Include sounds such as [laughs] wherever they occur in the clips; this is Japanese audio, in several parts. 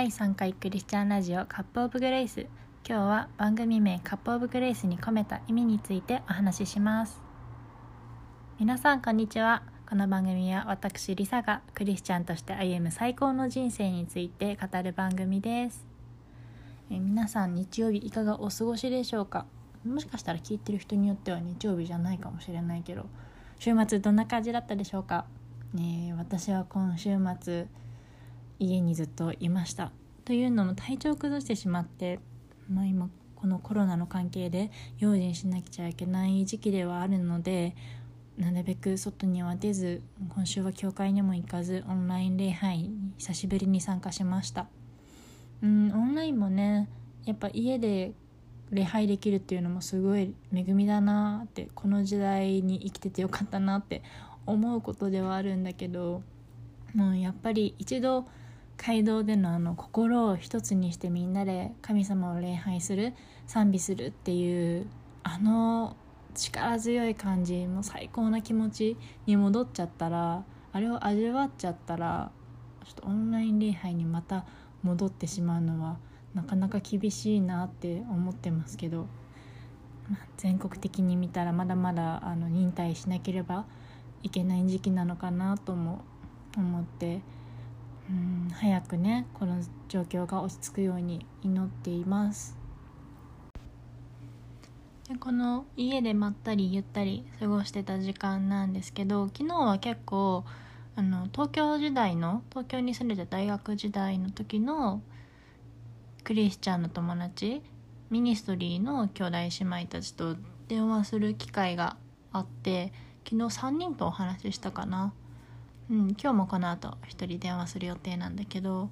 第3回クリスチャンラジオカップオブグレイス。今日は番組名カップオブグレイスに込めた意味についてお話しします。皆さんこんにちは。この番組は私リサがクリスチャンとして歩む最高の人生について語る番組です。え皆さん日曜日いかがお過ごしでしょうか？もしかしたら聞いてる人によっては日曜日じゃないかもしれないけど週末どんな感じだったでしょうか？ね私は今週末家にずっといました。というのも体調を崩してしまって、まあ、今このコロナの関係で用心しなくちゃいけない時期ではあるのでなるべく外には出ず今週は教会にも行かずオンライン礼拝に久しぶりに参加しました。うんオンラインもねやっぱ家で礼拝できるっていうのもすごい恵みだなってこの時代に生きててよかったなって思うことではあるんだけどもうやっぱり一度街道でのあの心を一つにしてみんなで神様を礼拝する賛美するっていうあの力強い感じもう最高な気持ちに戻っちゃったらあれを味わっちゃったらちょっとオンライン礼拝にまた戻ってしまうのはなかなか厳しいなって思ってますけど、まあ、全国的に見たらまだまだあの忍耐しなければいけない時期なのかなとも思って。うん早くねこの状況が落ち着くように祈っています。でこの家でまったりゆったり過ごしてた時間なんですけど昨日は結構あの東京時代の東京に住んでた大学時代の時のクリスチャンの友達 ministry の兄弟姉妹たちと電話する機会があって昨日3人とお話ししたかな。うん、今日もこの後1人電話する予定なんだけど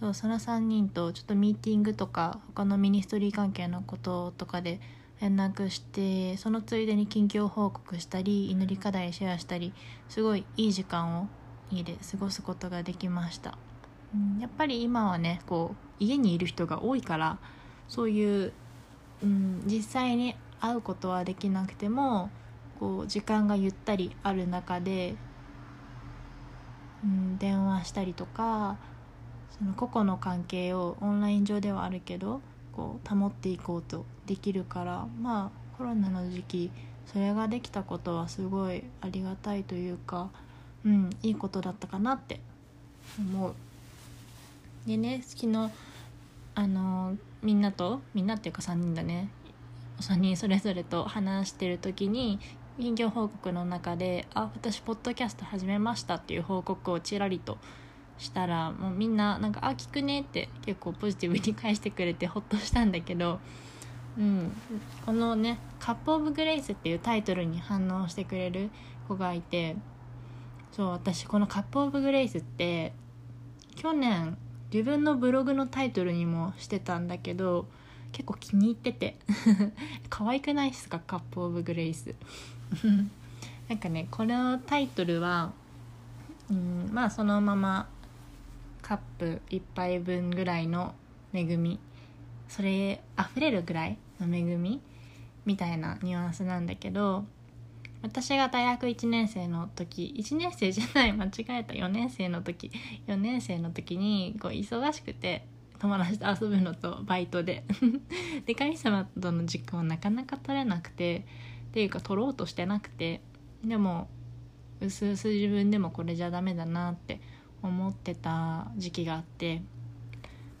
そうその3人とちょっとミーティングとか他の ministry 関係のこととかで連絡してそのついでに近況報告したり祈り課題シェアしたりすごいいい時間を家で過ごすことができました、うん、やっぱり今はねこう家にいる人が多いからそういう、うん、実際に会うことはできなくてもこう時間がゆったりある中でうん、電話したりとかその個々の関係をオンライン上ではあるけどこう保っていこうとできるからまあコロナの時期それができたことはすごいありがたいというか、うん、いいことだったかなって思う。でね昨日あのみんなとみんなっていうか3人だね3人それぞれと話してる時に近況報告の中で「あ私ポッドキャスト始めました」っていう報告をちらりとしたらもうみんななんか「あ聞くね」って結構ポジティブに返してくれてほっとしたんだけど、うん、このね「カップ・オブ・グレイス」っていうタイトルに反応してくれる子がいてそう私この「カップ・オブ・グレイス」って去年自分のブログのタイトルにもしてたんだけど結構気に入ってて [laughs] 可愛くないですかカップ・オブ・グレイス。なんかねこのタイトルはうんまあそのままカップ1杯分ぐらいの恵みそれ溢れるぐらいの恵みみたいなニュアンスなんだけど私が大学1年生の時1年生じゃない間違えた4年生の時4年生の時にこう忙しくて友達と遊ぶのとバイトで。[laughs] で神様との時間をなかなか取れなくてていうか取ろうとしてなくてでもうすうす自分でもこれじゃダメだなって思ってた時期があって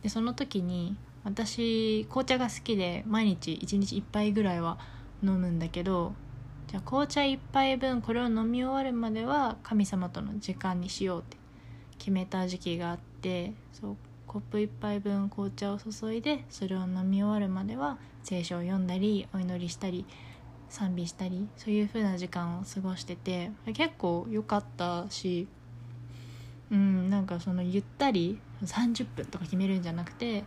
でその時に私紅茶が好きで毎日1日1杯ぐらいは飲むんだけどじゃあ紅茶1杯分これを飲み終わるまでは神様との時間にしようって決めた時期があってそうコップ1杯分紅茶を注いでそれを飲み終わるまでは聖書を読んだりお祈りしたり賛美したりそういう風な時間を過ごしてて結構良かったしうんなんかそのゆったり30分とか決めるんじゃなくて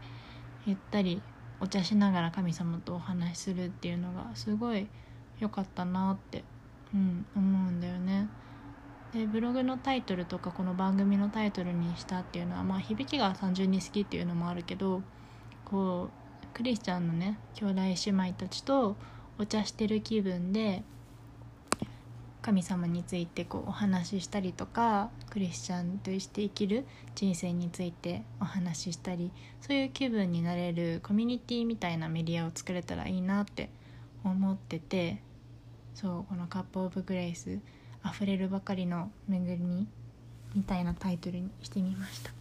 ゆったりお茶しながら神様とお話しするっていうのがすごい良かったなって、うん、思うんだよね。でブログのタイトルとかこの番組のタイトルにしたっていうのはまあ響きが単純に好きっていうのもあるけどこうクリスチャンのね兄弟姉妹たちとお茶してる気分で神様についてこうお話ししたりとかクリスチャンとして生きる人生についてお話ししたりそういう気分になれるコミュニティみたいなメディアを作れたらいいなって思っててそうこの「カップ・オブ・グレイス」「溢れるばかりの恵み」みたいなタイトルにしてみました。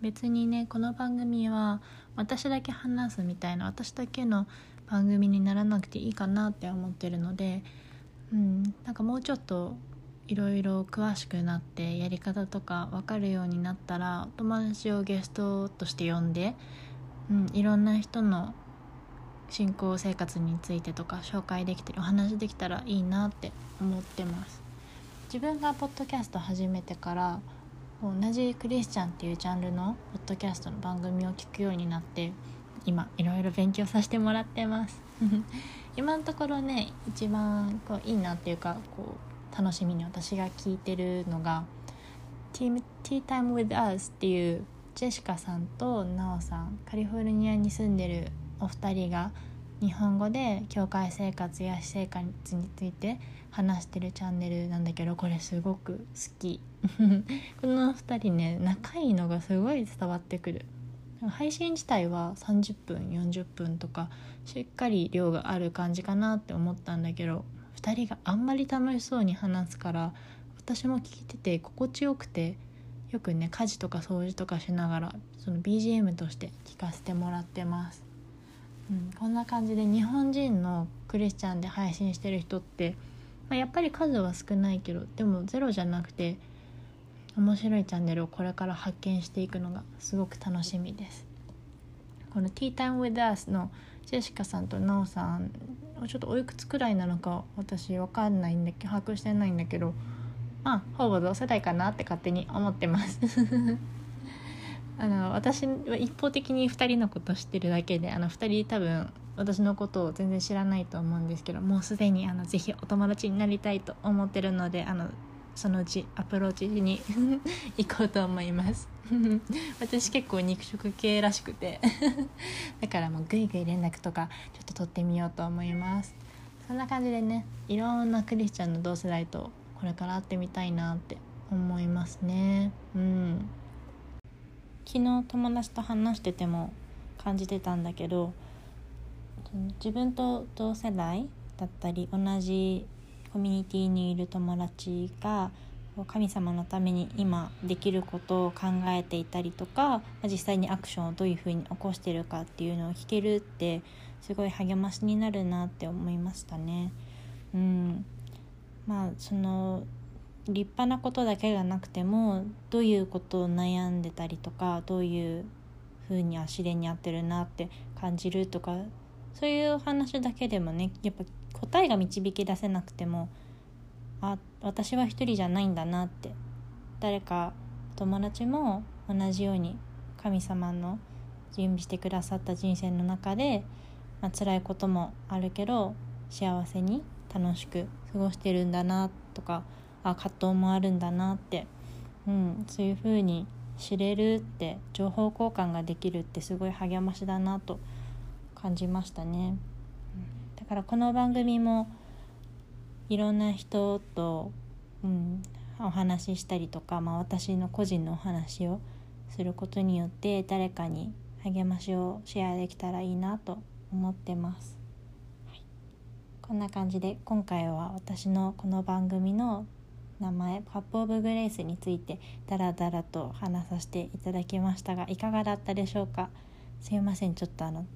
別にねこの番組は私だけ話すみたいな私だけの番組にならなくていいかなって思ってるのでうん、なんかもうちょっといろいろ詳しくなってやり方とか分かるようになったら友達をゲストとして呼んで、うん、いろんな人の信仰生活についてとか紹介できてるお話できたらいいなって思ってます。自分がポッドキャスト始めてから同じクリスチャンっていうジャンルのポッドキャストの番組を聞くようになって今いろいろ勉強させてもらってます。[laughs] 今のところね一番こういいなっていうかこう楽しみに私が聞いてるのが「Tea Time with Us」っていうジェシカさんとナオさんカリフォルニアに住んでるお二人が日本語で教会生活や私生活について話してるチャンネルなんだけどこれすごく好き。[laughs] この2人ね仲いいのがすごい伝わってくる。配信自体は30分40分とかしっかり量がある感じかなって思ったんだけど2人があんまり楽しそうに話すから私も聞いてて心地よくてよくね家事とか掃除とかしながらその BGM として聞かせてもらってます、うん、こんな感じで日本人のクリスチャンで配信してる人って、まあ、やっぱり数は少ないけどでもゼロじゃなくて面白いチャンネルをこれから発見していくのがすごく楽しみです。この「Tea Time with Us」のジェシカさんとナオさんちょっとおいくつくらいなのか私分かんないんだけど把握してないんだけどまあほぼ同世代かなって勝手に思ってます。[laughs] あの私は一方的に2人のこと知ってるだけであの2人多分私のことを全然知らないと思うんですけどもうすでにあのぜひお友達になりたいと思ってるのであのそのうちアプローチに [laughs] 行こうと思います。[laughs] 私結構肉食系らしくて。[laughs] だからもうグイグイ連絡とかちょっと取ってみようと思います。そんな感じでねいろんなクリスチャンの同世代とこれから会ってみたいなって思いますね。うん。昨日友達と話してても感じてたんだけど自分と同世代だったり同じコミュニティにいる友達が神様のために今できることを考えていたりとか実際にアクションをどういうふうに起こしてるかっていうのを聞けるってすごい励ましになるなって思いましたね。うん、まあその立派なことだけがなくてもどういうことを悩んでたりとかどういうふうに試練に遭ってるなって感じるとかそういう話だけでもねやっぱ答えが導き出せなくてもあ私は一人じゃないんだなって誰か友達も同じように神様の準備してくださった人生の中で、まあ辛いこともあるけど幸せに楽しく過ごしてるんだなとかあ葛藤もあるんだなって、うん、そういうふうに知れるって情報交換ができるってすごい励ましだなと感じましたね。からこの番組もいろんな人と、うん、お話ししたりとか、まあ、私の個人のお話をすることによって誰かに励ましをシェアできたらいいなと思ってます、はい、こんな感じで今回は私のこの番組の名前「カップ・オブ・グレイス」についてダラダラと話させていただきましたがいかがだったでしょうか？すいませんちょっとあの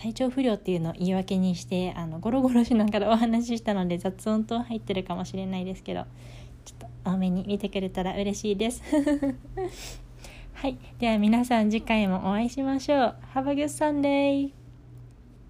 体調不良っていうのを言い訳にしてあのゴロゴロしながらお話ししたので雑音と入ってるかもしれないですけどちょっと多めに見てくれたら嬉しいです。[laughs] はい。では皆さん次回もお会いしましょう。Have a good Sunday!